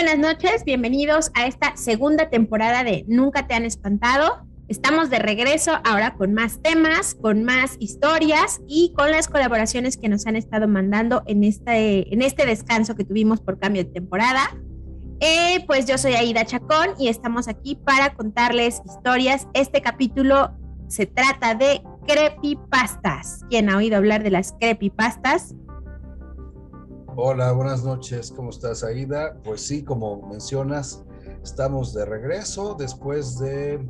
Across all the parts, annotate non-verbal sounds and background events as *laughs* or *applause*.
buenas noches, bienvenidos a esta segunda temporada de Nunca te han espantado. Estamos de regreso ahora con más temas, con más historias y con las colaboraciones que nos han estado mandando en este, en este descanso que tuvimos por cambio de temporada. Eh, pues yo soy Aida Chacón y estamos aquí para contarles historias. Este capítulo se trata de creepypastas. ¿Quién ha oído hablar de las creepypastas? Hola, buenas noches. ¿Cómo estás, Aida? Pues sí, como mencionas, estamos de regreso después de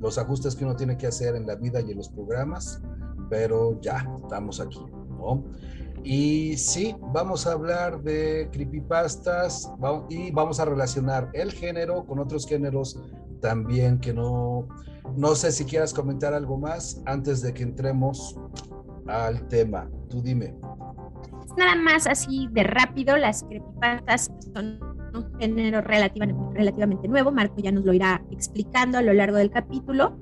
los ajustes que uno tiene que hacer en la vida y en los programas, pero ya estamos aquí, ¿no? Y sí, vamos a hablar de creepypastas y vamos a relacionar el género con otros géneros también que no, no sé si quieras comentar algo más antes de que entremos al tema. Tú dime nada más así de rápido, las creepypastas son un género relativamente, relativamente nuevo, Marco ya nos lo irá explicando a lo largo del capítulo,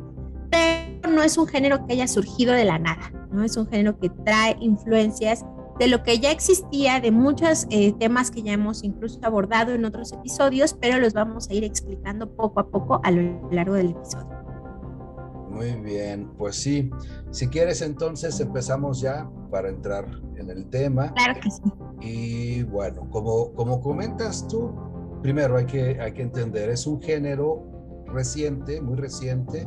pero no es un género que haya surgido de la nada, ¿no? Es un género que trae influencias de lo que ya existía, de muchos eh, temas que ya hemos incluso abordado en otros episodios, pero los vamos a ir explicando poco a poco a lo largo del episodio. Muy bien, pues sí. Si quieres entonces empezamos ya para entrar en el tema. Claro que sí. Y bueno, como, como comentas tú, primero hay que, hay que entender, es un género reciente, muy reciente,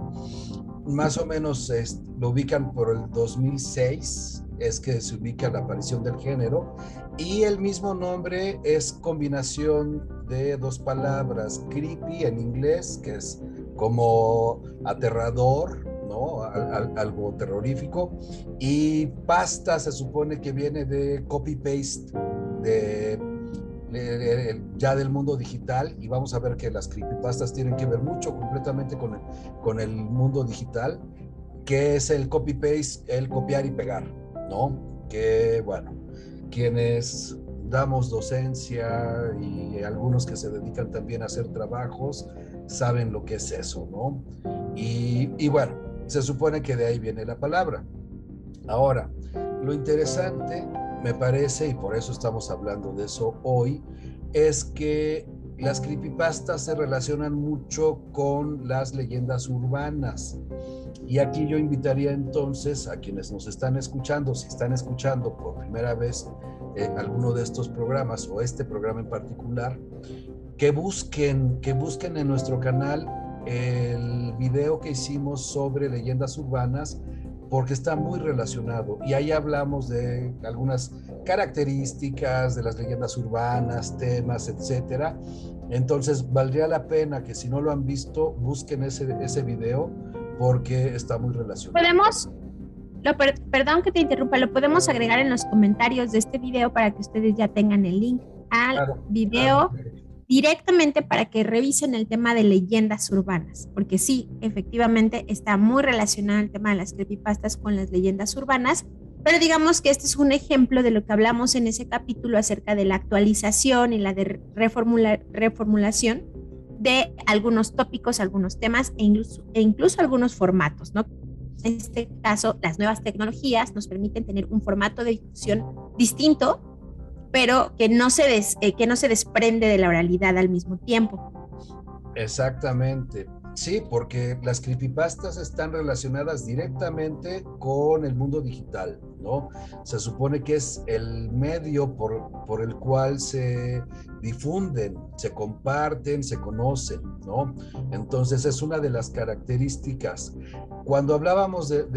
más o menos lo ubican por el 2006, es que se ubica la aparición del género, y el mismo nombre es combinación de dos palabras, creepy en inglés, que es como aterrador, ¿no? algo terrorífico. Y pasta se supone que viene de copy-paste de, ya del mundo digital y vamos a ver que las creepypastas tienen que ver mucho completamente con el, con el mundo digital, que es el copy-paste, el copiar y pegar, ¿no? Que bueno, quienes damos docencia y algunos que se dedican también a hacer trabajos, saben lo que es eso, ¿no? Y, bueno, se supone que de ahí viene la palabra. Ahora, lo interesante, me parece, y por eso estamos hablando de eso hoy, es que las creepypastas se relacionan mucho con las leyendas urbanas. Y aquí yo invitaría entonces a quienes nos están escuchando, si están escuchando por primera vez eh, alguno de estos programas o este programa en particular, que busquen, que busquen en nuestro canal el video que hicimos sobre leyendas urbanas porque está muy relacionado y ahí hablamos de algunas características de las leyendas urbanas, temas, etcétera. Entonces valdría la pena que si no lo han visto busquen ese, ese video porque está muy relacionado. Podemos, perdón que te interrumpa, lo podemos agregar en los comentarios de este video para que ustedes ya tengan el link al video directamente para que revisen el tema de leyendas urbanas, porque sí, efectivamente está muy relacionado el tema de las creepypastas con las leyendas urbanas, pero digamos que este es un ejemplo de lo que hablamos en ese capítulo acerca de la actualización y la de reformulación de algunos tópicos, algunos temas e incluso, e incluso algunos formatos, ¿no? En este caso, las nuevas tecnologías nos permiten tener un formato de difusión distinto pero que no se, eh, que no se desprende de la oralidad al mismo tiempo. Exactamente. Sí, porque las creepypastas están relacionadas directamente con el mundo digital, ¿no? Se supone que es el medio por, por el cual se difunden, se comparten, se conocen, ¿no? Entonces es una de las características. Cuando hablábamos de,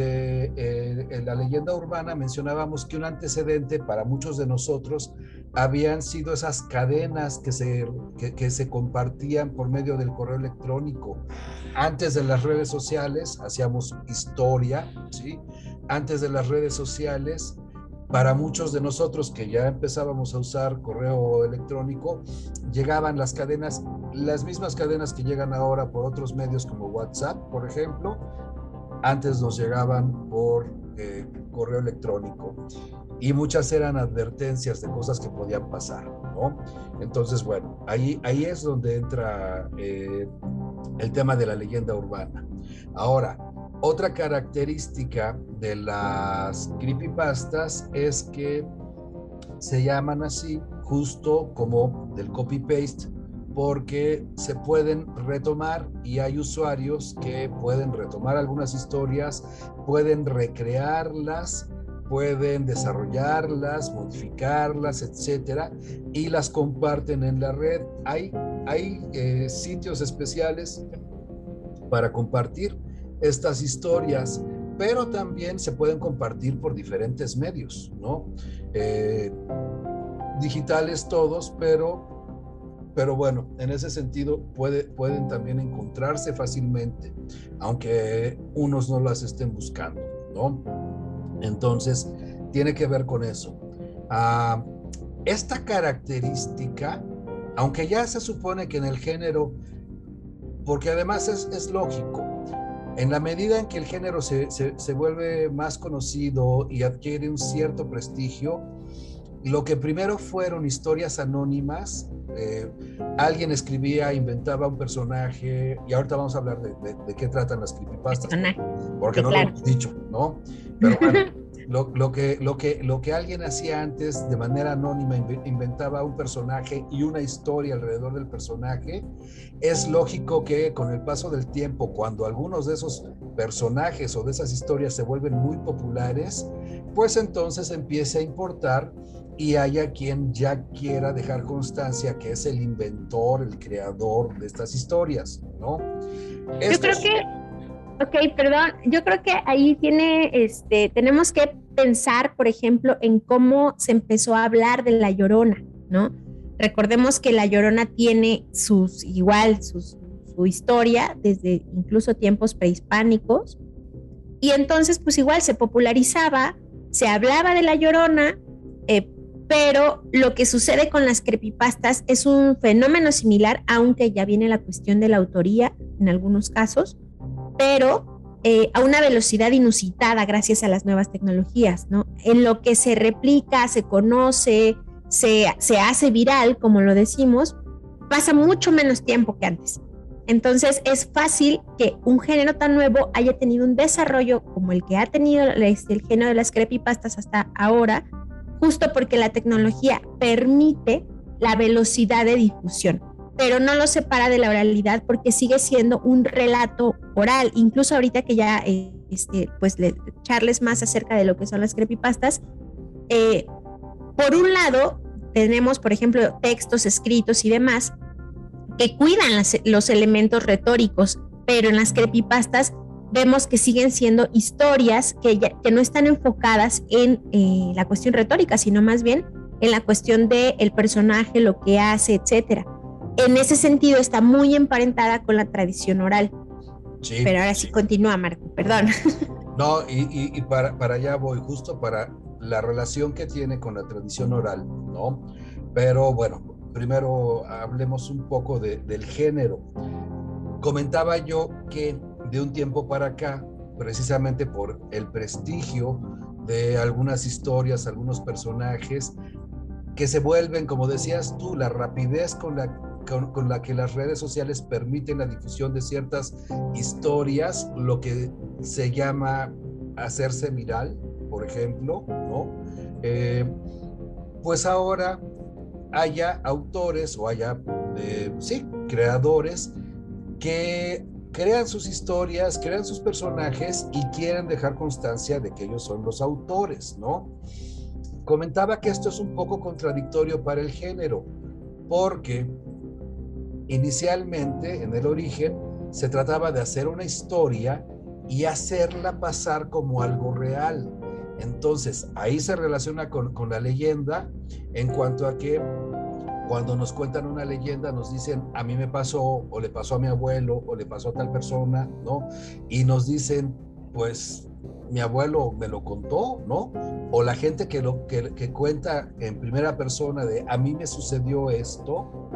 eh, la leyenda urbana, mencionábamos que un antecedente para muchos de nosotros habían sido esas cadenas que se, que, se compartían por medio del correo electrónico. Antes de las redes sociales hacíamos historia, ¿sí? Antes de las redes sociales, para muchos de nosotros que ya empezábamos a usar correo electrónico, llegaban las cadenas, las mismas cadenas que llegan ahora por otros medios como WhatsApp, por ejemplo, antes nos llegaban por eh, correo electrónico y muchas eran advertencias de cosas que podían pasar, ¿no? Entonces, bueno, ahí, ahí es donde entra eh, el tema de la leyenda urbana. Ahora, otra característica de las creepypastas es que se llaman así justo como del copy-paste porque se pueden retomar y hay usuarios que pueden retomar algunas historias, pueden recrearlas, pueden desarrollarlas, modificarlas, etcétera, y las comparten en la red. Hay, hay eh, sitios especiales para compartir estas historias, pero también se pueden compartir por diferentes medios, ¿no? Eh, digitales todos, pero pero bueno, en ese sentido puede, pueden también encontrarse fácilmente, aunque unos no las estén buscando, ¿no? Entonces, tiene que ver con eso. Ah, esta característica, aunque ya se supone que en el género, porque además es lógico, en la medida en que el género se, se, se vuelve más conocido y adquiere un cierto prestigio, lo que primero fueron historias anónimas eh, alguien escribía, inventaba un personaje, y ahorita vamos a hablar de, qué tratan las creepypastas, porque no lo hemos dicho, ¿no? Pero bueno, *laughs* lo, que, lo, que, lo que alguien hacía antes de manera anónima, inventaba un personaje y una historia alrededor del personaje, es lógico que con el paso del tiempo, cuando algunos de esos personajes o de esas historias se vuelven muy populares, pues entonces empieza a importar y haya quien ya quiera dejar constancia que es el inventor, el creador de estas historias, ¿no? Yo creo que, ok, perdón, yo creo que ahí tiene, este, tenemos que pensar, por ejemplo, en cómo se empezó a hablar de la llorona, ¿no? Recordemos que la llorona tiene sus, igual, sus, su historia desde incluso tiempos prehispánicos, y entonces, pues igual se popularizaba, se hablaba de la llorona, eh, pero lo que sucede con las creepypastas es un fenómeno similar, aunque ya viene la cuestión de la autoría en algunos casos, pero eh, a una velocidad inusitada gracias a las nuevas tecnologías, ¿no? En lo que se replica, se conoce, se, se hace viral, como lo decimos, pasa mucho menos tiempo que antes. Entonces es fácil que un género tan nuevo haya tenido un desarrollo como el que ha tenido el género de las creepypastas hasta ahora, justo porque la tecnología permite la velocidad de difusión, pero no lo separa de la oralidad porque sigue siendo un relato oral. Incluso ahorita que ya, eh, este, pues, le, charles más acerca de lo que son las creepypastas, eh, por un lado, tenemos, por ejemplo, textos escritos y demás que cuidan los elementos retóricos, pero en las creepypastas vemos que siguen siendo historias que, que no están enfocadas en eh, la cuestión retórica, sino más bien en la cuestión del el personaje, lo que hace, etcétera. En ese sentido está muy emparentada con la tradición oral. Sí, Pero ahora sí, continúa, Marco, perdón. *laughs* No, y, para, para, allá voy, justo para la relación que tiene con la tradición oral, ¿no? Pero bueno, primero hablemos un poco del género. Comentaba yo que de un tiempo para acá, precisamente por el prestigio de algunas historias, algunos personajes, que se vuelven, como decías tú, la rapidez con la, con, la que las redes sociales permiten la difusión de ciertas historias, lo que se llama hacerse viral, por ejemplo, ¿no? Eh, pues ahora haya autores o haya, eh, sí, creadores que crean sus historias, crean sus personajes y quieren dejar constancia de que ellos son los autores, ¿no? Comentaba que esto es un poco contradictorio para el género, porque inicialmente, en el origen, se trataba de hacer una historia y hacerla pasar como algo real. Entonces, ahí se relaciona con, la leyenda en cuanto a que cuando nos cuentan una leyenda, nos dicen, a mí me pasó, o le pasó a mi abuelo, o le pasó a tal persona, ¿no? Y nos dicen, pues mi abuelo me lo contó, ¿no? O la gente que, lo, que cuenta en primera persona de, a mí me sucedió esto.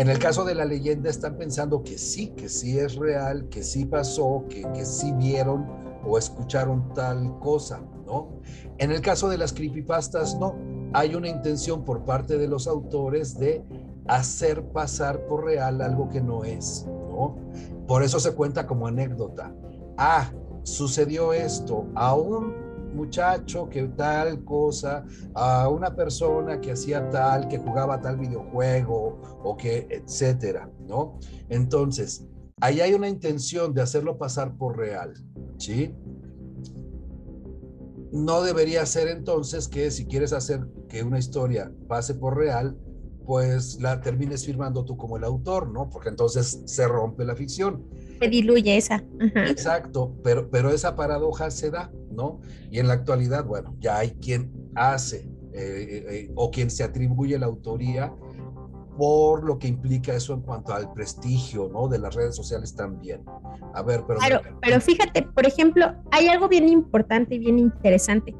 En el caso de la leyenda están pensando que sí, que sí es real, que sí pasó, que, que sí vieron o escucharon tal cosa, ¿no? En el caso de las creepypastas, no hay una intención por parte de los autores de hacer pasar por real algo que no es, ¿no? Por eso se cuenta como anécdota. Ah, sucedió esto, aún muchacho que tal cosa, a una persona que hacía tal, que jugaba tal videojuego o que, etcétera, ¿no? Entonces, ahí hay una intención de hacerlo pasar por real, ¿sí? No debería ser entonces que si quieres hacer que una historia pase por real, pues la termines firmando tú como el autor, ¿no? Porque entonces se rompe la ficción. Se diluye esa. Exacto, pero, pero esa paradoja se da, ¿no? Y en la actualidad, bueno, ya hay quien hace eh, eh, o quien se atribuye la autoría por lo que implica eso en cuanto al prestigio, ¿no? De las redes sociales también. A ver, pero... Claro, pero fíjate, por ejemplo, hay algo bien importante y bien interesante.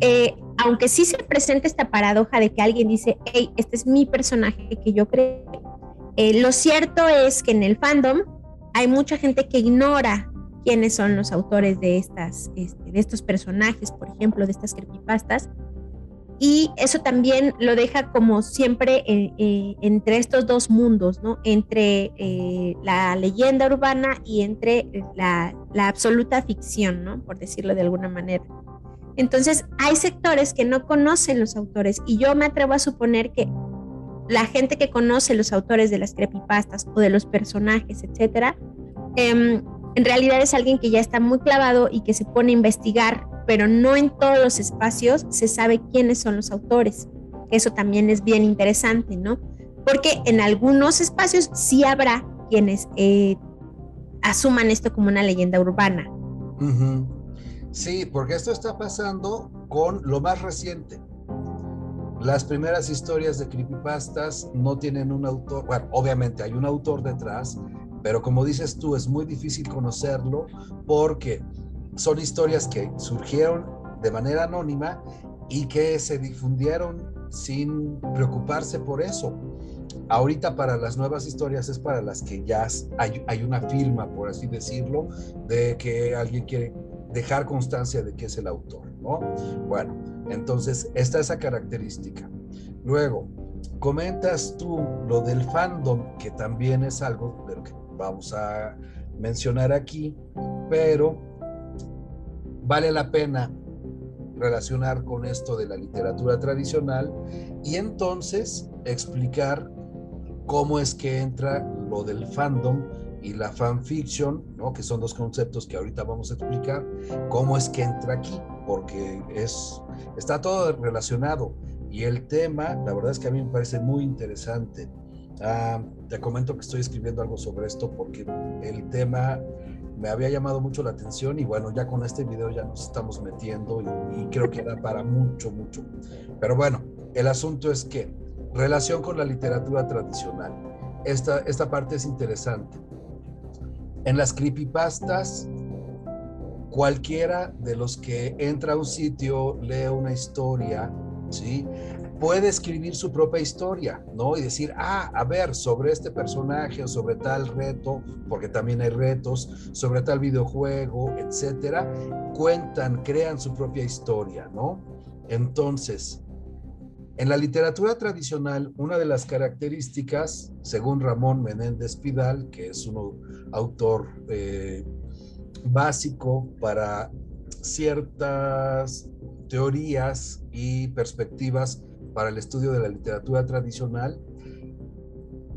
Eh, aunque sí se presenta esta paradoja de que alguien dice, hey, este es mi personaje que yo creo, lo cierto es que en el fandom hay mucha gente que ignora quiénes son los autores de, estas, este, de estos personajes, por ejemplo, de estas creepypastas, y eso también lo deja como siempre eh, eh, entre estos dos mundos, ¿no? Entre eh, la leyenda urbana y entre la, la, absoluta ficción, ¿no? Por decirlo de alguna manera. Entonces, hay sectores que no conocen los autores y yo me atrevo a suponer que la gente que conoce los autores de las creepypastas o de los personajes, etcétera, em, en realidad es alguien que ya está muy clavado y que se pone a investigar pero no en todos los espacios se sabe quiénes son los autores. Eso también es bien interesante, ¿no? Porque en algunos espacios sí habrá quienes eh, asuman esto como una leyenda urbana. Sí, porque esto está pasando con lo más reciente. Las primeras historias de creepypastas no tienen un autor, bueno, obviamente hay un autor detrás, pero como dices tú, es muy difícil conocerlo porque son historias que surgieron de manera anónima y que se difundieron sin preocuparse por eso. Ahorita para las nuevas historias es para las que ya hay, una firma, por así decirlo, de que alguien quiere dejar constancia de que es el autor, ¿no? Bueno, entonces está esa característica. Luego, comentas tú lo del fandom, que también es algo de lo que vamos a mencionar aquí, pero vale la pena relacionar con esto de la literatura tradicional y entonces explicar cómo es que entra lo del fandom y la fanfiction, ¿no? que son dos conceptos que ahorita vamos a explicar, cómo es que entra aquí, porque es, está todo relacionado. Y el tema, la verdad es que a mí me parece muy interesante. Ah, te comento que estoy escribiendo algo sobre esto porque el tema me había llamado mucho la atención y bueno, ya con este video ya nos estamos metiendo y, creo que da para mucho, mucho. Pero bueno, el asunto es que relación con la literatura tradicional. Esta, esta parte es interesante. En las creepypastas, cualquiera de los que entra a un sitio, lee una historia, ¿sí? Puede escribir su propia historia, ¿no? Y decir, ah, a ver, sobre este personaje o sobre tal reto, porque también hay retos, sobre tal videojuego, etcétera, cuentan, crean su propia historia, ¿no? Entonces, en la literatura tradicional, una de las características, según Ramón Menéndez Pidal, que es un autor eh, básico para ciertas teorías y perspectivas para el estudio de la literatura tradicional.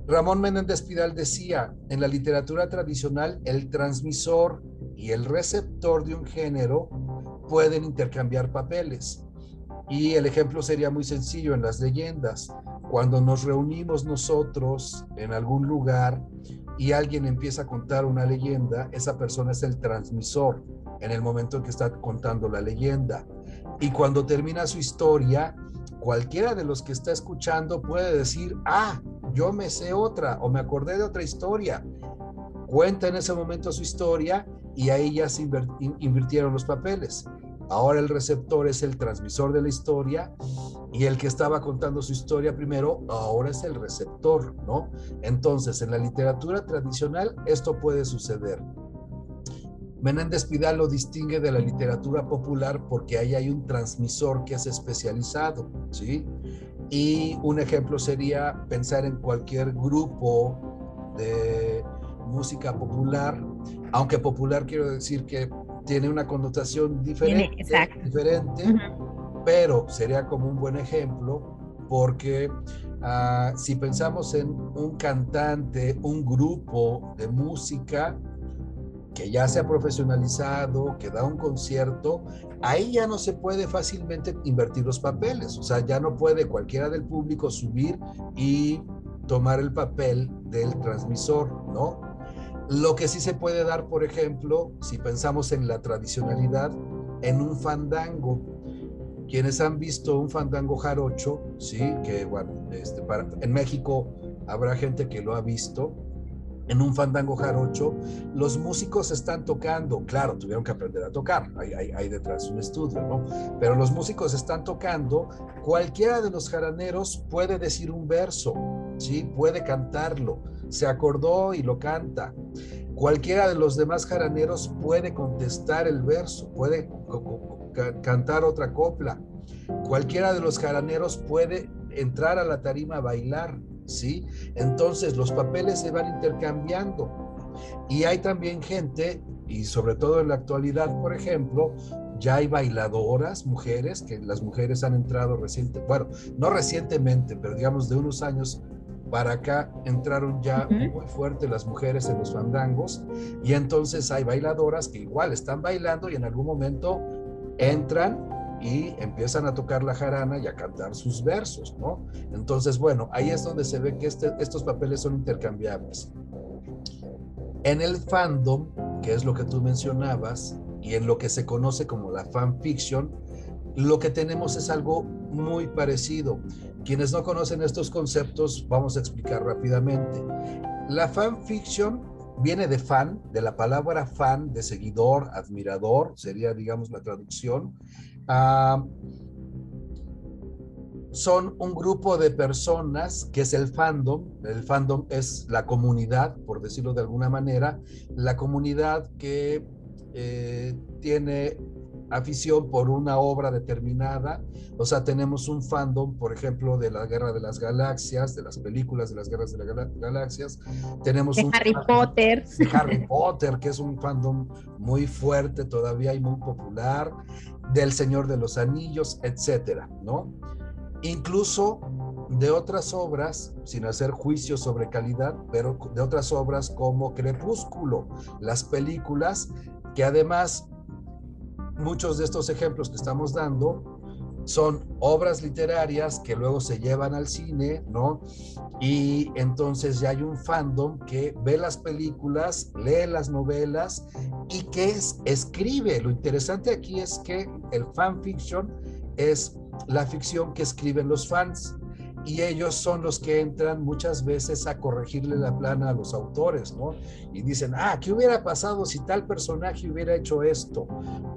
Ramón Menéndez Pidal decía, en la literatura tradicional el transmisor y el receptor de un género pueden intercambiar papeles. Y el ejemplo sería muy sencillo en las leyendas. Cuando nos reunimos nosotros en algún lugar y alguien empieza a contar una leyenda, esa persona es el transmisor en el momento en que está contando la leyenda. Y cuando termina su historia, cualquiera de los que está escuchando puede decir, ah, yo me sé otra o me acordé de otra historia. Cuenta en ese momento su historia y ahí ya se invirtieron los papeles. Ahora el receptor es el transmisor de la historia y el que estaba contando su historia primero, ahora es el receptor, ¿no? Entonces, en la literatura tradicional esto puede suceder. Menéndez Pidal lo distingue de la literatura popular porque ahí hay un transmisor que es especializado, ¿sí? Y un ejemplo sería pensar en cualquier grupo de música popular, aunque popular quiero decir que tiene una connotación diferente, diferente pero sería como un buen ejemplo porque ah, si pensamos en un cantante, un grupo de música, que ya se ha profesionalizado, que da un concierto, ahí ya no se puede fácilmente invertir los papeles. O sea, ya no puede cualquiera del público subir y tomar el papel del transmisor, ¿no? Lo que sí se puede dar, por ejemplo, si pensamos en la tradicionalidad, en un fandango. Quienes han visto un fandango jarocho, sí, que bueno, este, para, en México habrá gente que lo ha visto, en un fandango jarocho, los músicos están tocando, claro, tuvieron que aprender a tocar, hay, hay, detrás un estudio, ¿no? Pero los músicos están tocando, cualquiera de los jaraneros puede decir un verso, ¿sí? Puede cantarlo, se acordó y lo canta. Cualquiera de los demás jaraneros puede contestar el verso, puede cantar otra copla. Cualquiera de los jaraneros puede entrar a la tarima a bailar, ¿sí? Entonces los papeles se van intercambiando. Y hay también gente, y sobre todo en la actualidad, por ejemplo, ya hay bailadoras, mujeres, que las mujeres han entrado reciente, bueno, no recientemente, pero digamos de unos años para acá entraron ya muy fuerte las mujeres en los fandangos y entonces hay bailadoras que igual están bailando y en algún momento entran y empiezan a tocar la jarana y a cantar sus versos, ¿no? Entonces, bueno, ahí es donde se ve que este, estos papeles son intercambiables. En el fandom, que es lo que tú mencionabas, y en lo que se conoce como la fanfiction, lo que tenemos es algo muy parecido. Quienes no conocen estos conceptos, vamos a explicar rápidamente. La fanfiction viene de fan, de la palabra fan, de seguidor, admirador, sería, digamos, la traducción, Ah, son un grupo de personas que es el fandom. El fandom es la comunidad, por decirlo de alguna manera, la comunidad que eh, tiene afición por una obra determinada. O sea, tenemos un fandom, por ejemplo, de la Guerra de las Galaxias, de las películas de las Guerras de las Galaxias. Tenemos de un Harry Potter. De Harry Potter, que es un fandom muy fuerte todavía y muy popular, del Señor de los Anillos, etcétera, ¿no? Incluso de otras obras, sin hacer juicio sobre calidad, pero de otras obras como Crepúsculo, las películas que además muchos de estos ejemplos que estamos dando son obras literarias que luego se llevan al cine, ¿no? Y entonces ya hay un fandom que ve las películas, lee las novelas y que es, escribe. Lo interesante aquí es que el fanfiction es la ficción que escriben los fans y ellos son los que entran muchas veces a corregirle la plana a los autores, ¿no? Y dicen, ah, ¿qué hubiera pasado si tal personaje hubiera hecho esto?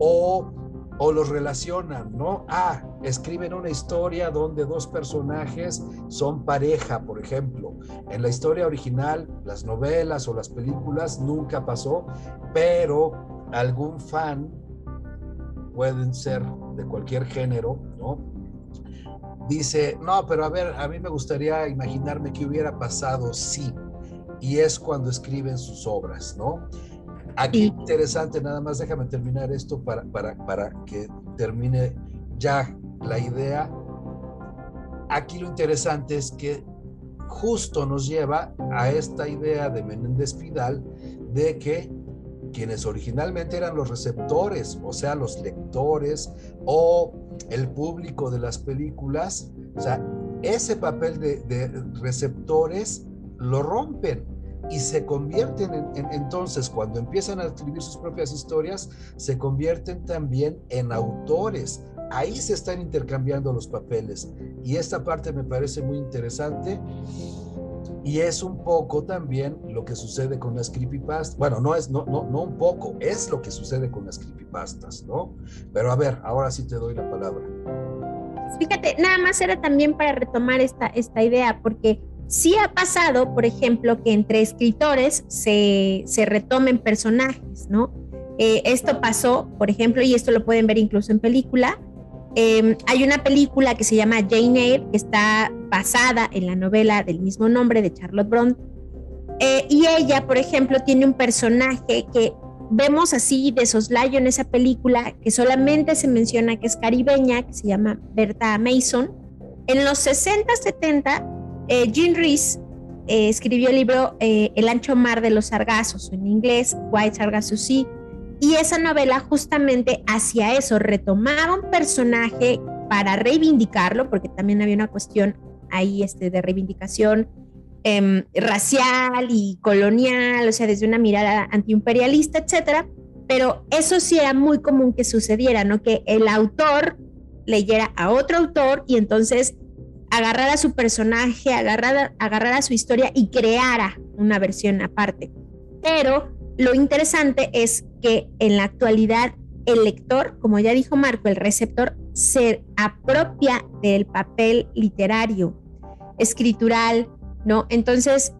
O, o los relacionan, ¿no? Ah, escriben una historia donde dos personajes son pareja, por ejemplo. En la historia original, las novelas o las películas nunca pasó, pero algún fan, pueden ser de cualquier género, ¿no? Dice, no, pero a ver, a mí me gustaría imaginarme qué hubiera pasado si, y es cuando escriben sus obras, ¿no? Aquí interesante, nada más déjame terminar esto para, para, para que termine ya la idea. Aquí lo interesante es que justo nos lleva a esta idea de Menéndez Pidal de que quienes originalmente eran los receptores, o sea, los lectores o el público de las películas, o sea, ese papel de, receptores lo rompen y se convierten en, entonces cuando empiezan a escribir sus propias historias, se convierten también en autores. Ahí se están intercambiando los papeles y esta parte me parece muy interesante y es un poco también lo que sucede con las creepypastas. Bueno, no es, no, no, no un poco, es lo que sucede con las creepypastas, ¿no? Pero a ver, ahora sí te doy la palabra. Fíjate, nada más era también para retomar esta, esta idea, porque sí ha pasado, por ejemplo, que entre escritores se, se retomen personajes, ¿no? Eh, esto pasó, por ejemplo, y esto lo pueden ver incluso en película, Em, hay una película que se llama Jane Eyre, que está basada en la novela del mismo nombre de Charlotte Bronte. Eh, y ella, por ejemplo, tiene un personaje que vemos así de soslayo en esa película que solamente se menciona que es caribeña, que se llama Berta Mason. En los 60, 70, eh, Jean Rees eh, escribió el libro El ancho mar de los sargazos, en inglés, White Sargasso Sea, y esa novela justamente hacía eso, retomaba un personaje para reivindicarlo, porque también había una cuestión ahí este, de reivindicación Em, racial y colonial, o sea, desde una mirada antiimperialista, etcétera. Pero eso sí era muy común que sucediera, ¿no? Que el autor leyera a otro autor y entonces agarrara su personaje, agarrara, agarrara su historia y creara una versión aparte. Pero lo interesante es que en la actualidad el lector, como ya dijo Marco, el receptor, se apropia del papel literario, escritural, ¿no? Entonces,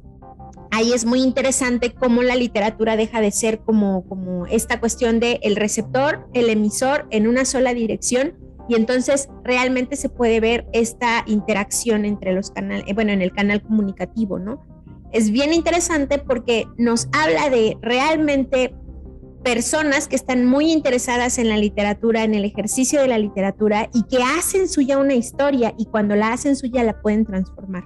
ahí es muy interesante cómo la literatura deja de ser como, como esta cuestión de el receptor, el emisor en una sola dirección y entonces realmente se puede ver esta interacción entre los canales, eh, bueno, en el canal comunicativo, ¿no? Es bien interesante porque nos habla de realmente personas que están muy interesadas en la literatura, en el ejercicio de la literatura y que hacen suya una historia y cuando la hacen suya la pueden transformar.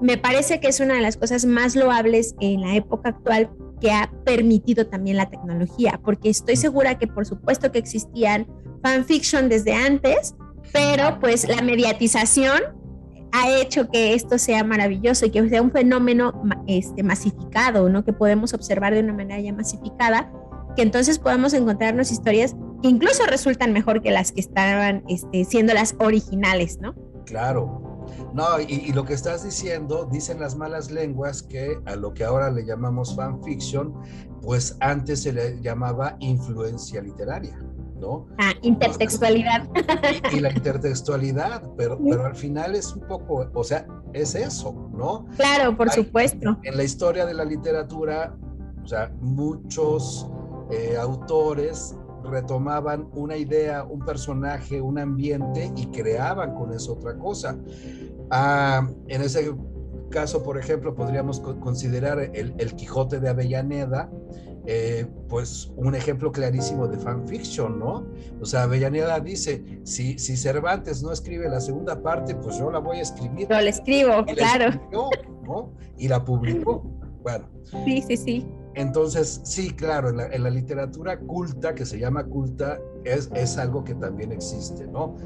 Me parece que es una de las cosas más loables en la época actual que ha permitido también la tecnología, porque estoy segura que por supuesto que existían fanfiction desde antes, pero pues la mediatización ha hecho que esto sea maravilloso y que sea un fenómeno este, masificado, ¿no? Que podemos observar de una manera ya masificada, que entonces podemos encontrarnos historias que incluso resultan mejor que las que estaban este, siendo las originales, ¿no? Claro, no, y, lo que estás diciendo, dicen las malas lenguas que a lo que ahora le llamamos fanfiction, pues antes se le llamaba influencia literaria. ¿No? Ah, intertextualidad. y, la intertextualidad, pero, pero al final es un poco, o sea, es eso, ¿no? Claro, por supuesto. En la historia de la literatura, o sea, muchos eh, autores retomaban una idea, un personaje, un ambiente y creaban con eso otra cosa. Ah, en ese caso, por ejemplo, podríamos considerar el, Quijote de Avellaneda, eh, pues un ejemplo clarísimo de fanfiction, ¿no? O sea, Avellaneda dice, si, si Cervantes no escribe la segunda parte, pues yo la voy a escribir. Yo la escribo, claro. Y la publicó. Bueno. Sí, sí, sí. Entonces, sí, claro, en la, literatura culta, que se llama culta, es, es algo que también existe, ¿no?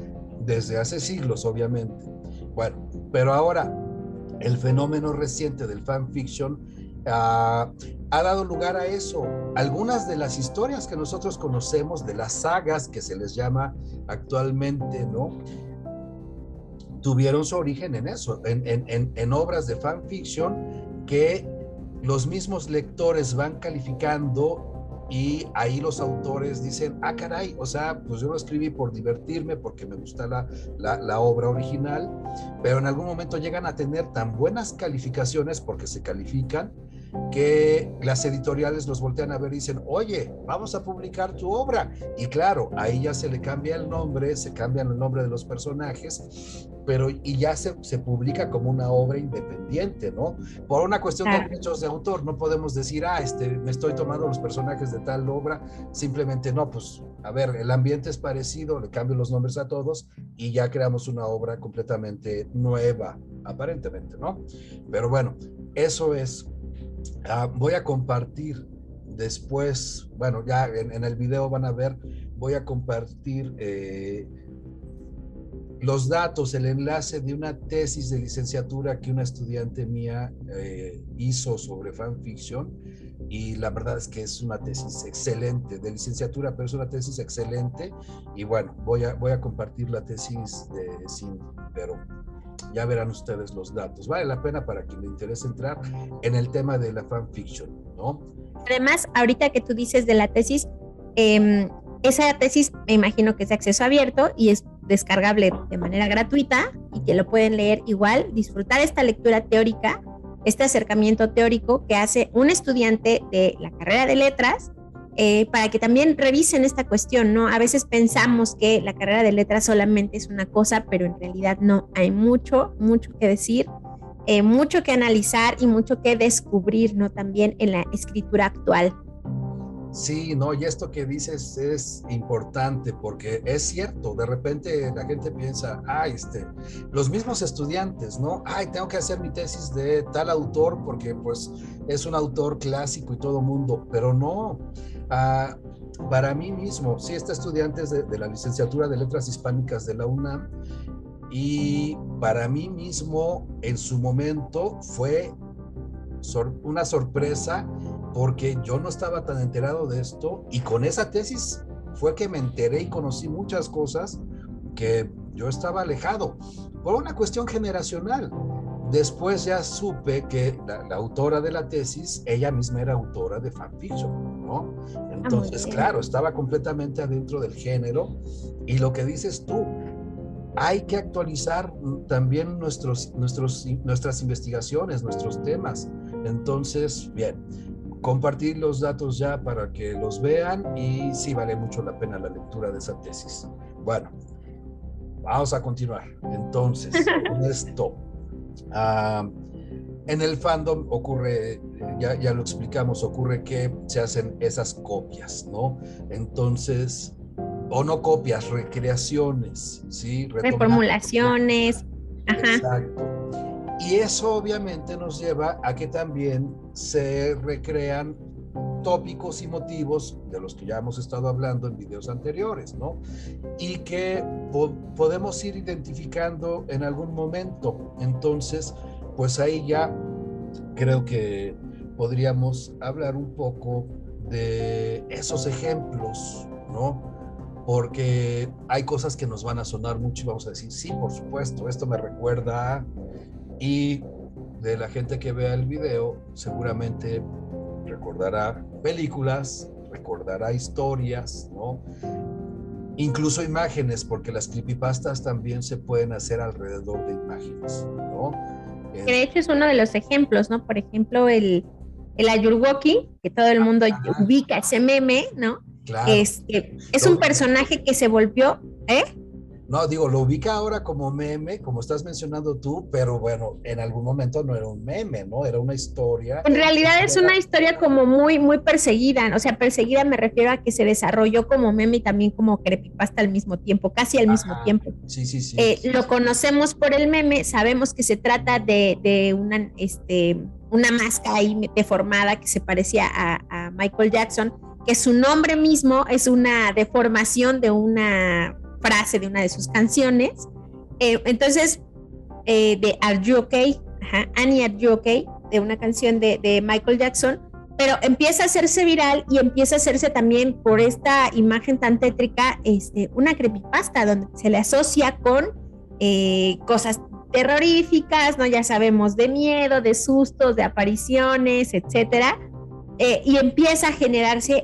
Desde hace siglos, obviamente. Bueno, pero ahora, el fenómeno reciente del fanfiction ha dado lugar a eso. Algunas de las historias que nosotros conocemos, de las sagas que se les llama actualmente, ¿no? Tuvieron su origen en eso, en, en, en obras de fanfiction que los mismos lectores van calificando y ahí los autores dicen, ah, caray, o sea, pues yo lo escribí por divertirme, porque me gusta la, la, obra original, pero en algún momento llegan a tener tan buenas calificaciones porque se califican que las editoriales los voltean a ver y dicen, oye, vamos a publicar tu obra. Y claro, ahí ya se le cambia el nombre, se cambia el nombre de los personajes, pero y ya se, se publica como una obra independiente, ¿no? Por una cuestión de derechos de autor, no podemos decir, ah, este, me estoy tomando los personajes de tal obra, simplemente no, pues, a ver, el ambiente es parecido, le cambio los nombres a todos y ya creamos una obra completamente nueva, aparentemente, ¿no? Pero bueno, eso es Ah, voy a compartir después, bueno, ya en, el video van a ver, voy a compartir eh, los datos, el enlace de una tesis de licenciatura que una estudiante mía eh, hizo sobre fanfiction y la verdad es que es una tesis excelente de licenciatura, pero es una tesis excelente y bueno, voy a, voy a compartir la tesis de Cindy, pero ya verán ustedes los datos. Vale la pena para quien le interese entrar en el tema de la fanfiction, ¿no? Además, ahorita que tú dices de la tesis, em, esa tesis me imagino que es de acceso abierto y es descargable de manera gratuita y que lo pueden leer igual, disfrutar esta lectura teórica, este acercamiento teórico que hace un estudiante de la carrera de letras eh, para que también revisen esta cuestión, ¿no? A veces pensamos que la carrera de letras solamente es una cosa, pero en realidad no, hay mucho, mucho que decir, eh, mucho que analizar y mucho que descubrir, ¿no? También en la escritura actual. Sí, no, y esto que dices es importante porque es cierto, de repente la gente piensa, ay, este, los mismos estudiantes, ¿no? Ay, tengo que hacer mi tesis de tal autor porque pues es un autor clásico y todo mundo, pero no. Ah, para mí mismo, sí, este estudiante es de, la licenciatura de Letras Hispánicas de la UNAM y para mí mismo en su momento fue una sorpresa porque yo no estaba tan enterado de esto y con esa tesis fue que me enteré y conocí muchas cosas que yo estaba alejado por una cuestión generacional. Después ya supe que la, autora de la tesis, ella misma era autora de fanfiction, ¿no? Ah, Entonces, claro, estaba completamente adentro del género y lo que dices tú, hay que actualizar también nuestros, nuestros, nuestras investigaciones, nuestros temas. Entonces, bien, compartir los datos ya para que los vean y sí vale mucho la pena la lectura de esa tesis. Bueno, vamos a continuar. Entonces, *laughs* con esto, ah, en el fandom ocurre, ya, ya lo explicamos, ocurre que se hacen esas copias, ¿no? Entonces, o no copias, recreaciones, ¿sí? Reformulaciones. Ajá. Exacto. Y eso obviamente nos lleva a que también se recrean tópicos y motivos de los que ya hemos estado hablando en videos anteriores, ¿no? Y que podemos ir identificando en algún momento. Entonces, pues ahí ya creo que podríamos hablar un poco de esos ejemplos, ¿no? Porque hay cosas que nos van a sonar mucho y vamos a decir, sí, por supuesto, esto me recuerda a y de la gente que vea el video seguramente recordará películas, recordará historias, ¿no? Incluso imágenes, porque las creepypastas también se pueden hacer alrededor de imágenes, ¿no? De hecho es uno de los ejemplos, ¿no? Por ejemplo, el, el Ayurwoki, que todo el mundo ubica ese meme, ¿no? Claro. Este, es un personaje que se volvió, ¿eh? No, digo, lo ubica ahora como meme, como estás mencionando tú, pero bueno, en algún momento no era un meme, ¿no? Era una historia. En realidad es una historia como muy, muy perseguida, o sea, perseguida me refiero a que se desarrolló como meme y también como creepypasta al mismo tiempo, casi al mismo tiempo. Sí, sí, sí, eh, Lo conocemos por el meme, sabemos que se trata de, de una, este, una máscara ahí deformada que se parecía a, a Michael Jackson, que su nombre mismo es una deformación de una frase de una de sus canciones. Eh, entonces, eh, de Are You Okay? Annie, Are You Okay? De una canción de, de, Michael Jackson, pero empieza a hacerse viral y empieza a hacerse también por esta imagen tan tétrica, este, una creepypasta donde se le asocia con eh, cosas terroríficas, ¿no? Ya sabemos, de miedo, de sustos, de apariciones, etcétera. y empieza a generarse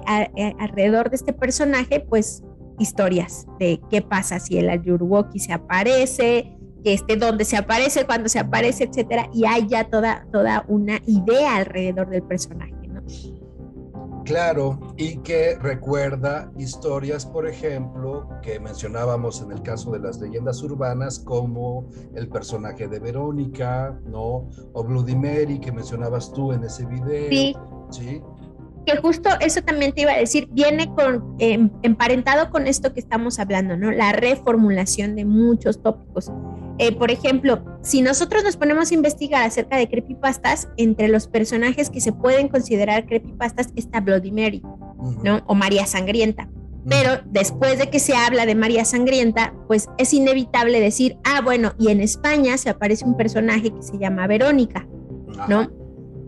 alrededor de este personaje, pues, historias de qué pasa si el Ayurwoki se aparece, este, dónde se aparece, cuándo se aparece, etcétera, y hay ya toda, toda una idea alrededor del personaje, ¿no? Claro, y que recuerda historias, por ejemplo, que mencionábamos en el caso de las leyendas urbanas, como el personaje de Verónica, ¿no? O Bloody Mary, que mencionabas tú en ese video. Sí. ¿sí? Que justo eso también te iba a decir, viene con, em, emparentado con esto que estamos hablando, ¿no? La reformulación de muchos tópicos. Eh, por ejemplo, si nosotros nos ponemos a investigar acerca de creepypastas, entre los personajes que se pueden considerar creepypastas está Bloody Mary, ¿no? O María Sangrienta. Pero después de que se habla de María Sangrienta, pues es inevitable decir, ah, bueno, y en España se aparece un personaje que se llama Verónica, ¿no?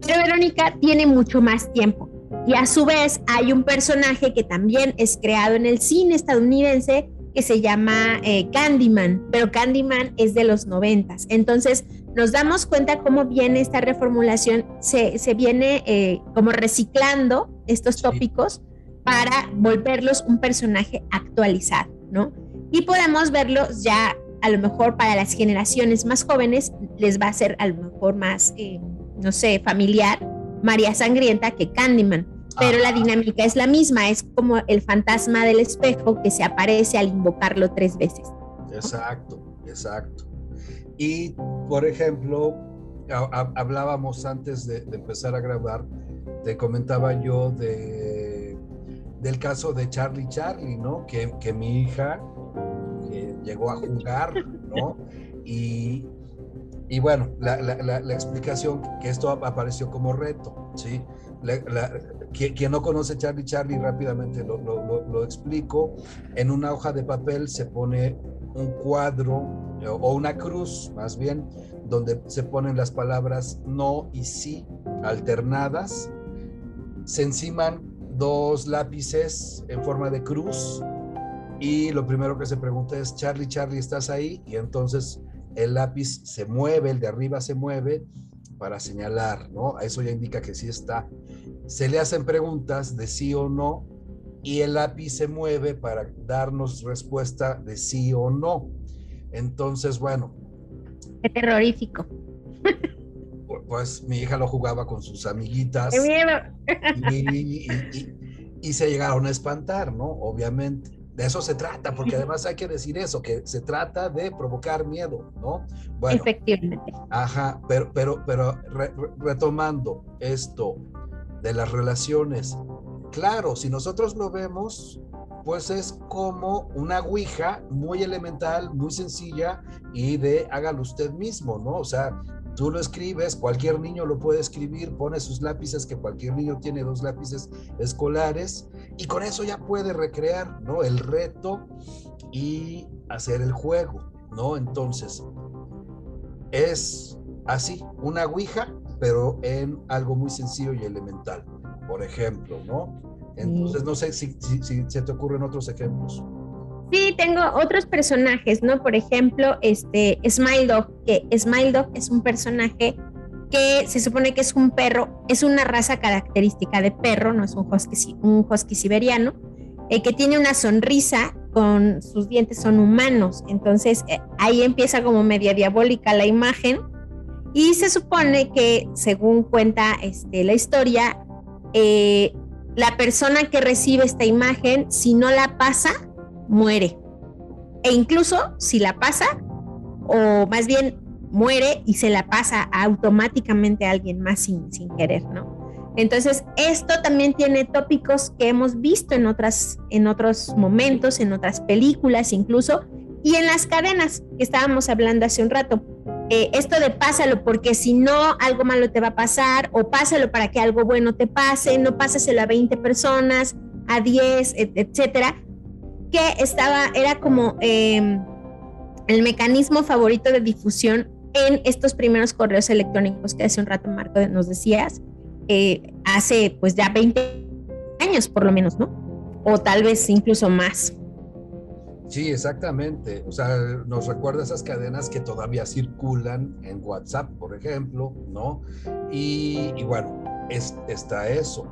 Pero Verónica tiene mucho más tiempo. Y a su vez hay un personaje que también es creado en el cine estadounidense que se llama eh, Candyman, pero Candyman es de los noventas. Entonces nos damos cuenta cómo viene esta reformulación, se, viene eh, como reciclando estos tópicos para volverlos un personaje actualizado, ¿no? Y podemos verlos ya a lo mejor para las generaciones más jóvenes les va a ser a lo mejor más, eh, no sé, familiar María Sangrienta que Candyman, pero la dinámica es la misma, es como el fantasma del espejo que se aparece al invocarlo tres veces. Exacto, exacto. Y, por ejemplo, hablábamos antes de, empezar a grabar, te comentaba yo de del caso de Charlie Charlie, ¿no? Que, que mi hija llegó a jugar, ¿no? *laughs* Y, y bueno, la, la, explicación que esto apareció como reto, ¿sí? quien, no conoce Charlie Charlie, rápidamente lo, lo, lo, explico. En una hoja de papel se pone un cuadro eh, o una cruz, más bien, donde se ponen las palabras no y sí alternadas. Se enciman dos lápices en forma de cruz y lo primero que se pregunta es, Charlie, Charlie, ¿estás ahí? Y entonces el lápiz se mueve, el de arriba se mueve para señalar, ¿no? Eso ya indica que sí está. Se le hacen preguntas de sí o no y el lápiz se mueve para darnos respuesta de sí o no. Entonces, bueno. Qué terrorífico. Pues mi hija lo jugaba con sus amiguitas. y se llegaron a espantar, ¿no? Obviamente de eso se trata, porque además hay que decir eso, que se trata de provocar miedo, ¿no? Bueno, Efectivamente. Ajá, pero, pero, pero retomando esto de las relaciones, claro, si nosotros lo vemos, pues es como una ouija muy elemental, muy sencilla y de hágalo usted mismo, ¿no? O sea, Tú lo escribes, cualquier niño lo puede escribir, pone sus lápices, que cualquier niño tiene dos lápices escolares, y con eso ya puede recrear, ¿no? El reto y hacer el juego, ¿no? Entonces, es así, una ouija, pero en algo muy sencillo y elemental, por ejemplo, ¿no? Entonces, no sé si, si se te ocurren otros ejemplos. Sí, tengo otros personajes, ¿no? Por ejemplo, este Smile Dog, que Smile Dog es un personaje que se supone que es un perro, es una raza característica de perro, no es un husky, un husky siberiano, eh, que tiene una sonrisa con sus dientes son humanos. Entonces eh, ahí empieza como media diabólica la imagen y se supone que, según cuenta este, la historia, eh, la persona que recibe esta imagen, si no la pasa, muere. E incluso si la pasa, o más bien muere y se la pasa automáticamente a alguien más sin, sin querer, ¿no? Entonces, esto también tiene tópicos que hemos visto en, otras, en otros momentos, en otras películas incluso, y en las cadenas que estábamos hablando hace un rato. Eh, esto de pásalo porque si no, algo malo te va a pasar, o pásalo para que algo bueno te pase, no pásaselo a 20 personas, a 10, etcétera que estaba, era como em, el mecanismo favorito de difusión en estos primeros correos electrónicos que hace un rato Marco nos decías, eh, hace pues ya 20 años por lo menos, ¿no? O tal vez incluso más. Sí, exactamente. O sea, nos recuerda esas cadenas que todavía circulan en WhatsApp, por ejemplo, ¿no? Y, bueno, es, está eso.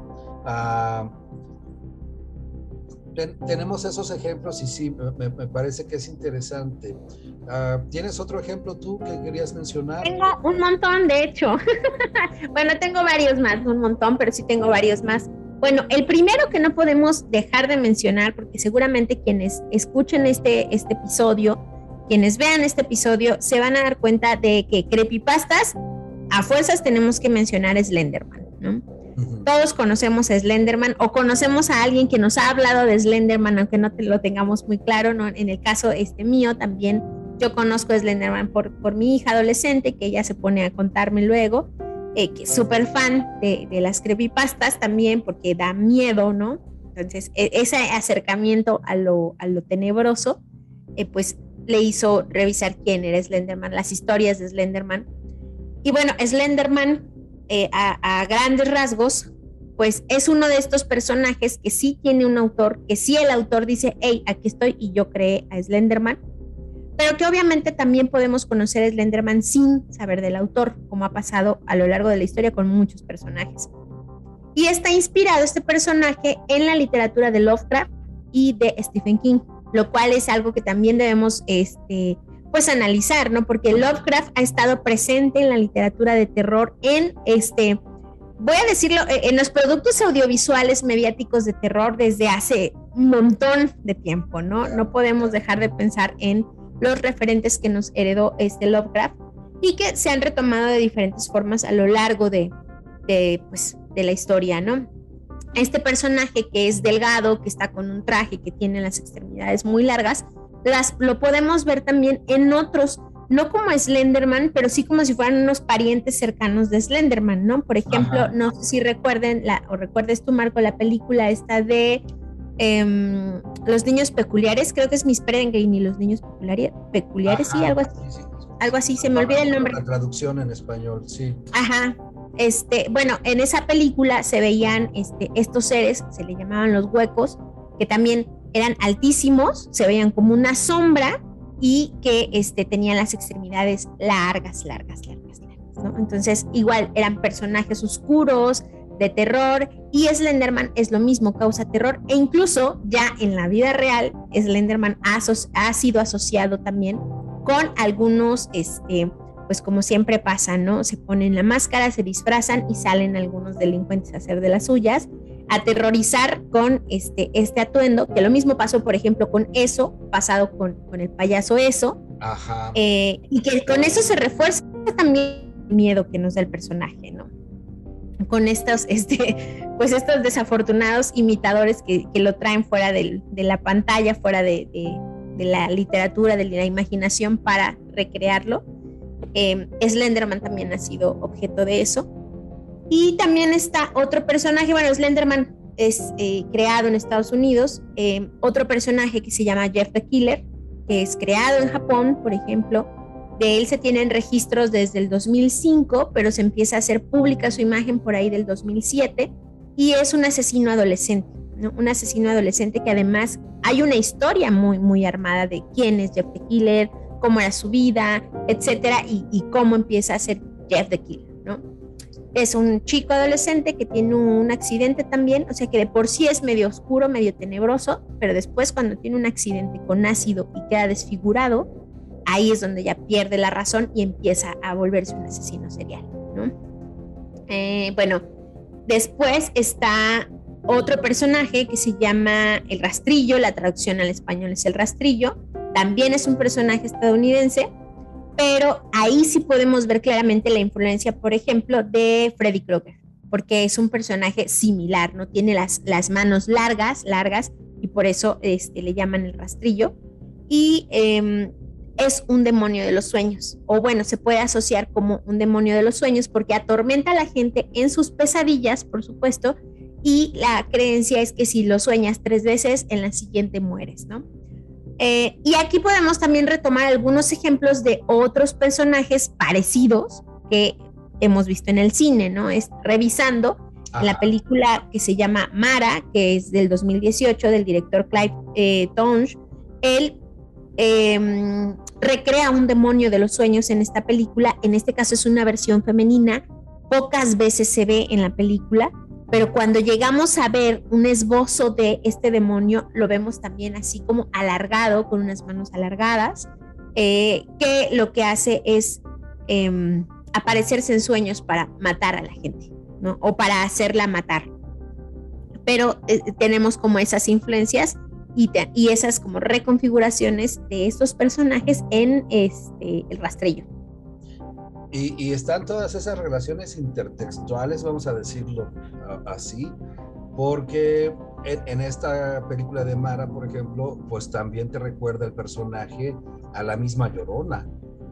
Ah, tenemos esos ejemplos y sí, me, parece que es interesante. Ah, ¿Tienes otro ejemplo tú que querías mencionar? Tengo un montón, de hecho. *laughs* bueno, tengo varios más, un montón, pero sí tengo varios más. Bueno, el primero que no podemos dejar de mencionar, porque seguramente quienes escuchen este, este episodio, quienes vean este episodio, se van a dar cuenta de que creepypastas, a fuerzas tenemos que mencionar Slenderman, ¿no? Todos conocemos a Slenderman o conocemos a alguien que nos ha hablado de Slenderman, aunque no lo tengamos muy claro. ¿no? En el caso este mío también, yo conozco a Slenderman por, por mi hija adolescente, que ella se pone a contarme luego, eh, que es súper fan de, de, las creepypastas también, porque da miedo, ¿no? Entonces, e, ese acercamiento a lo, a lo tenebroso, eh, pues le hizo revisar quién era Slenderman, las historias de Slenderman. Y bueno, Slenderman eh, a, grandes rasgos, pues es uno de estos personajes que sí tiene un autor, que sí el autor dice, hey, aquí estoy y yo creé a Slenderman, pero que obviamente también podemos conocer a Slenderman sin saber del autor, como ha pasado a lo largo de la historia con muchos personajes. Y está inspirado este personaje en la literatura de Lovecraft y de Stephen King, lo cual es algo que también debemos este, pues analizar, ¿no? Porque Lovecraft ha estado presente en la literatura de terror en este, voy a decirlo, eh, en los productos audiovisuales mediáticos de terror desde hace un montón de tiempo, ¿no? No podemos dejar de pensar en los referentes que nos heredó este Lovecraft y que se han retomado de diferentes formas a lo largo de, de, pues, de la historia, ¿no? este personaje que es delgado, que está con un traje, que tiene las extremidades muy largas, las, lo podemos ver también en otros, no como Slenderman, pero sí como si fueran unos parientes cercanos de Slenderman, ¿no? Por ejemplo, no sé si recuerden, la, o recuerdes tú, Marco, la película esta de em, Los Niños Peculiares, creo que es Miss Peregrine y los Niños Peculiares, peculiares sí, algo así. Algo así, se me olvida el nombre. La traducción en español, sí. Ajá, este, bueno, en esa película se veían este, estos seres, se le llamaban los huecos, que también eran altísimos, se veían como una sombra y que este, tenían las extremidades largas, largas, largas, largas. Entonces, igual eran personajes oscuros, de terror, y Slenderman es lo mismo, causa terror, e incluso ya en la vida real, Slenderman ha, ha sido asociado también con algunos este, pues como siempre pasa, ¿no? Se ponen la máscara, se disfrazan y salen algunos delincuentes a hacer de las suyas, aterrorizar con este, este atuendo, que lo mismo pasó, por ejemplo, con eso, pasado con, con el payaso eso, Ajá. Eh, y que con eso se refuerza también el miedo que nos da el personaje, ¿no? Con estos, *laughs* este, pues estos desafortunados imitadores que, que lo traen fuera de la pantalla, fuera de, de la literatura, de la imaginación para recrearlo eh, Slenderman también ha sido objeto de eso. Y también está otro personaje, bueno, Slenderman es eh, creado en Estados Unidos, eh, otro personaje que se llama Jeff the Killer, que es creado en Japón, por ejemplo. De él se tienen registros desde el 2005, pero se empieza a hacer pública su imagen por ahí del 2007 y es un asesino adolescente, un asesino adolescente que además hay una historia muy, muy armada de quién es Jeff the Killer, cómo era su vida, etcétera, y, cómo empieza a ser Jeff the Killer, ¿no? Es un chico adolescente que tiene un accidente también, o sea que de por sí es medio oscuro, medio tenebroso, pero después cuando tiene un accidente con ácido y queda desfigurado, ahí es donde ya pierde la razón y empieza a volverse un asesino serial, ¿no? Eh, bueno, después está otro personaje que se llama el rastrillo, la traducción al español es el rastrillo, también es un personaje estadounidense, pero ahí sí podemos ver claramente la influencia, por ejemplo, de Freddy Krueger, porque es un personaje similar, ¿no? Tiene las, las manos largas, largas, y por eso este, le llaman el rastrillo. Y em, es un demonio de los sueños, o bueno, se puede asociar como un demonio de los sueños porque atormenta a la gente en sus pesadillas, por supuesto, y la creencia es que si lo sueñas tres veces, en la siguiente mueres, ¿no? Eh, y aquí podemos también retomar algunos ejemplos de otros personajes parecidos que hemos visto en el cine, ¿no? Es revisando la película que se llama Mara, que es del 2018 del director Clive eh, Tonge. Él em, recrea un demonio de los sueños en esta película. En este caso es una versión femenina. Pocas veces se ve en la película pero cuando llegamos a ver un esbozo de este demonio, lo vemos también así como alargado, con unas manos alargadas, eh, que lo que hace es em, aparecerse en sueños para matar a la gente, ¿no? O para hacerla matar. Pero eh, tenemos como esas influencias y, y, esas como reconfiguraciones de estos personajes en este, el rastrillo. Y, están todas esas relaciones intertextuales, vamos a decirlo así, porque en, esta película de Mara, por ejemplo, pues también te recuerda el personaje a la misma Llorona.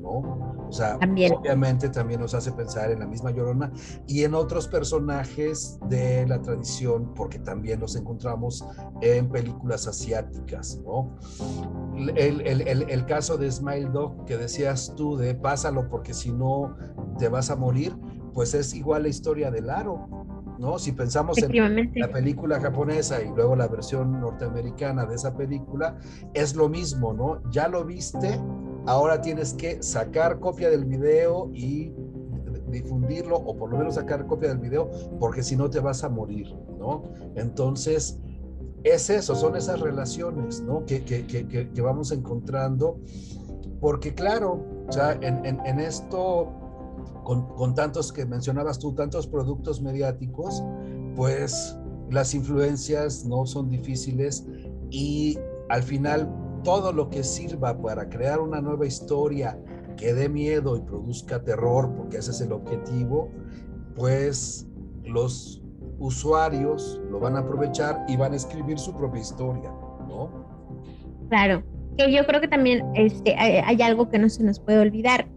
O sea, obviamente también nos hace pensar en la misma Llorona y en otros personajes de la tradición, porque también los encontramos en películas asiáticas, ¿no? El, caso de Smile Dog que decías tú de pásalo porque si no te vas a morir, pues es igual la historia del aro, ¿no? Si pensamos en la película japonesa y luego la versión norteamericana de esa película, es lo mismo, ¿no? Ya lo viste, ahora tienes que sacar copia del video y difundirlo o por lo menos sacar copia del video porque si no te vas a morir, ¿no? Entonces, es eso, son esas relaciones, ¿no? Que, que, que, que vamos encontrando, porque claro, o sea, en, en, esto, con, con, tantos que mencionabas tú, tantos productos mediáticos, pues las influencias no son difíciles y al final todo lo que sirva para crear una nueva historia que dé miedo y produzca terror, porque ese es el objetivo, pues los usuarios lo van a aprovechar y van a escribir su propia historia, ¿no? Claro, que yo creo que también este, hay, algo que no se nos puede olvidar.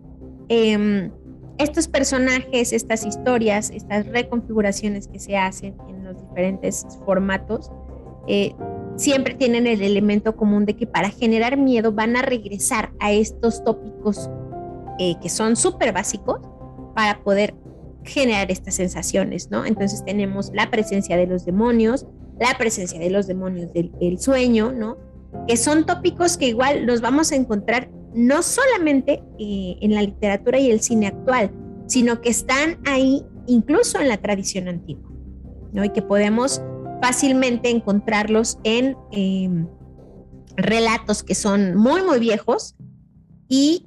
Em, estos personajes, estas historias, estas reconfiguraciones que se hacen en los diferentes formatos, eh, siempre tienen el elemento común de que para generar miedo van a regresar a estos tópicos eh, que son súper básicos para poder generar estas sensaciones, ¿no? Entonces tenemos la presencia de los demonios, la presencia de los demonios del, sueño, ¿no? Que son tópicos que igual los vamos a encontrar no solamente eh, en la literatura y el cine actual, sino que están ahí incluso en la tradición antigua, ¿no? Y que podemos fácilmente encontrarlos en em, relatos que son muy, muy viejos y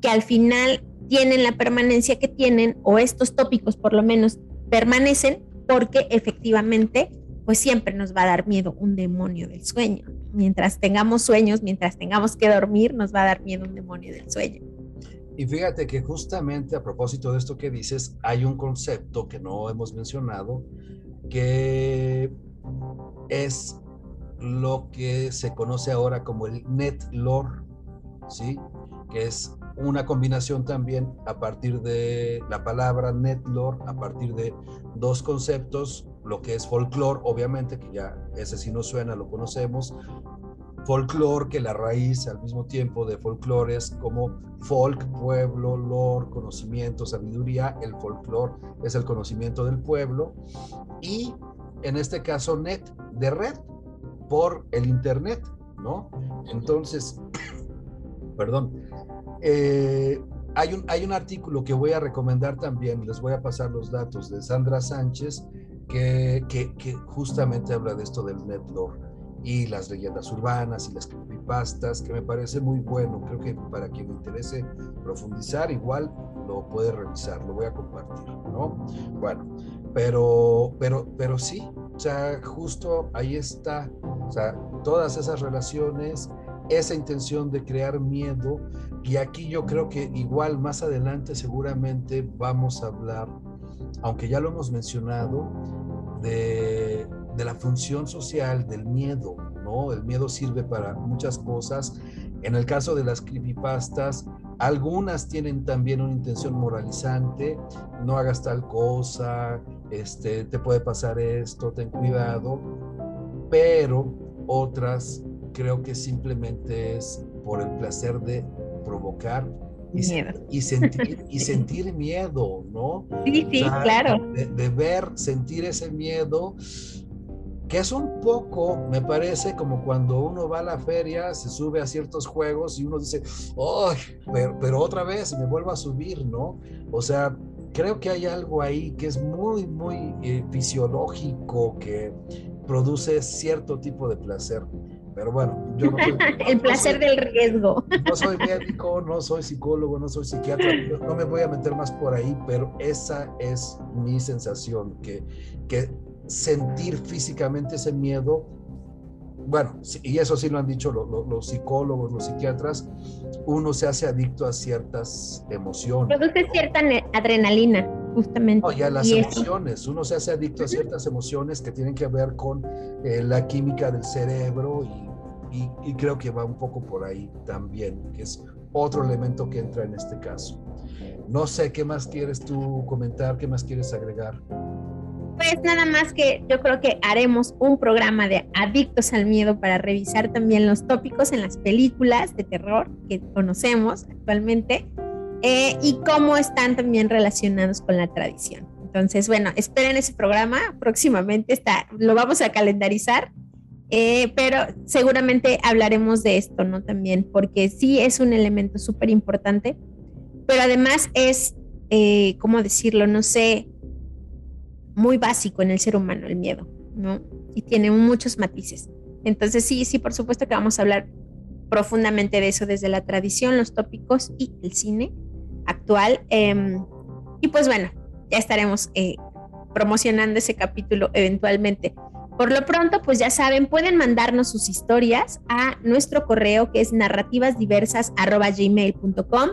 que al final tienen la permanencia que tienen, o estos tópicos por lo menos permanecen, porque efectivamente, pues siempre nos va a dar miedo un demonio del sueño. Mientras tengamos sueños, mientras tengamos que dormir, nos va a dar miedo un demonio del sueño. Y fíjate que justamente a propósito de esto que dices, hay un concepto que no hemos mencionado, que es lo que se conoce ahora como el net lore, ¿sí? Que es una combinación también a partir de la palabra netlore, a partir de dos conceptos, lo que es folklore, obviamente, que ya ese sí no suena, lo conocemos, folklore, que la raíz al mismo tiempo de folklore es como folk, pueblo, lore, conocimiento, sabiduría, el folklore es el conocimiento del pueblo, y en este caso net, de red, por el internet, ¿no? Entonces, perdón, eh, hay, un, hay un artículo que voy a recomendar también, les voy a pasar los datos de Sandra Sánchez, que, que, justamente habla de esto del netlore y las leyendas urbanas y las creepypastas, que me parece muy bueno. Creo que para quien le interese profundizar, igual lo puede revisar, lo voy a compartir, ¿no? Bueno, pero, pero, pero sí, o sea, justo ahí está, o sea, todas esas relaciones esa intención de crear miedo. Y aquí yo creo que igual más adelante seguramente vamos a hablar, aunque ya lo hemos mencionado, de, la función social del miedo, ¿no? El miedo sirve para muchas cosas. En el caso de las creepypastas, algunas tienen también una intención moralizante, no hagas tal cosa, este, te puede pasar esto, ten cuidado, pero otras creo que simplemente es por el placer de provocar y, y, sentir, *laughs* y sentir miedo, ¿no? Sí, sí, claro. De, ver, sentir ese miedo, que es un poco, me parece, como cuando uno va a la feria, se sube a ciertos juegos y uno dice, ¡ay! pero, otra vez me vuelvo a subir, ¿no? O sea, creo que hay algo ahí que es muy, muy eh, fisiológico, que produce cierto tipo de placer. Pero bueno, yo no soy, *laughs* El placer del riesgo. *laughs* No soy médico, no soy psicólogo, no soy psiquiatra, no me voy a meter más por ahí, pero esa es mi sensación, que, que sentir físicamente ese miedo, bueno, y eso sí lo han dicho los psicólogos, los psiquiatras, uno se hace adicto a ciertas emociones. Produce cierta adrenalina, justamente. No, ya las emociones, uno se hace adicto a ciertas emociones que tienen que ver con eh, la química del cerebro y, y, creo que va un poco por ahí también, que es otro elemento que entra en este caso. No sé qué más quieres tú comentar, qué más quieres agregar. Pues nada más que yo creo que haremos un programa de adictos al miedo para revisar también los tópicos en las películas de terror que conocemos actualmente eh, y cómo están también relacionados con la tradición. Entonces, bueno, esperen ese programa próximamente, está, lo vamos a calendarizar, eh, pero seguramente hablaremos de esto, ¿no? También, porque sí es un elemento súper importante, pero además es, eh, ¿cómo decirlo? No sé, muy básico en el ser humano, el miedo, ¿no? Y tiene muchos matices. Entonces sí, sí, por supuesto que vamos a hablar profundamente de eso desde la tradición, los tópicos y el cine actual. Em, y pues bueno, ya estaremos eh, promocionando ese capítulo eventualmente. Por lo pronto, pues ya saben, pueden mandarnos sus historias a nuestro correo que es narrativasdiversas.gmail.com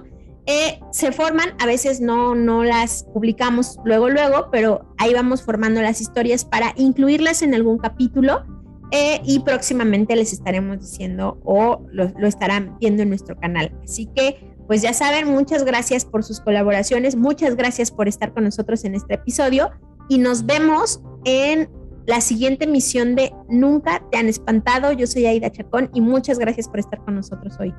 eh, se forman, a veces no, no las publicamos luego, luego, pero ahí vamos formando las historias para incluirlas en algún capítulo eh, y próximamente les estaremos diciendo o lo, lo, estarán viendo en nuestro canal. Así que, pues ya saben, muchas gracias por sus colaboraciones, muchas gracias por estar con nosotros en este episodio y nos vemos en la siguiente emisión de Nunca te han espantado. Yo soy Aida Chacón y muchas gracias por estar con nosotros hoy.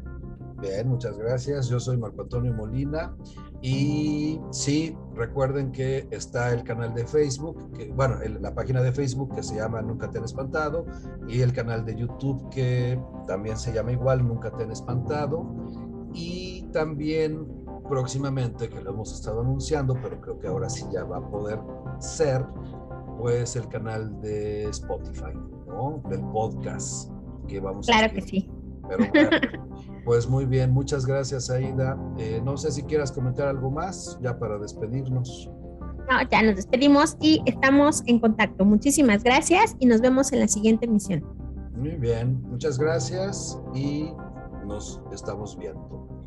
Bien, muchas gracias. Yo soy Marco Antonio Molina y sí, recuerden que está el canal de Facebook, que, bueno, la página de Facebook que se llama Nunca te han espantado y el canal de YouTube que también se llama igual Nunca te han espantado y también próximamente, que lo hemos estado anunciando, pero creo que ahora sí ya va a poder ser, pues el canal de Spotify, ¿no? Del podcast que vamos claro a Claro que sí. Pero Pues muy bien, muchas gracias Aida. Eh, no sé si quieras comentar algo más ya para despedirnos. No, ya nos despedimos y estamos en contacto. Muchísimas gracias y nos vemos en la siguiente emisión. Muy bien, muchas gracias y nos estamos viendo.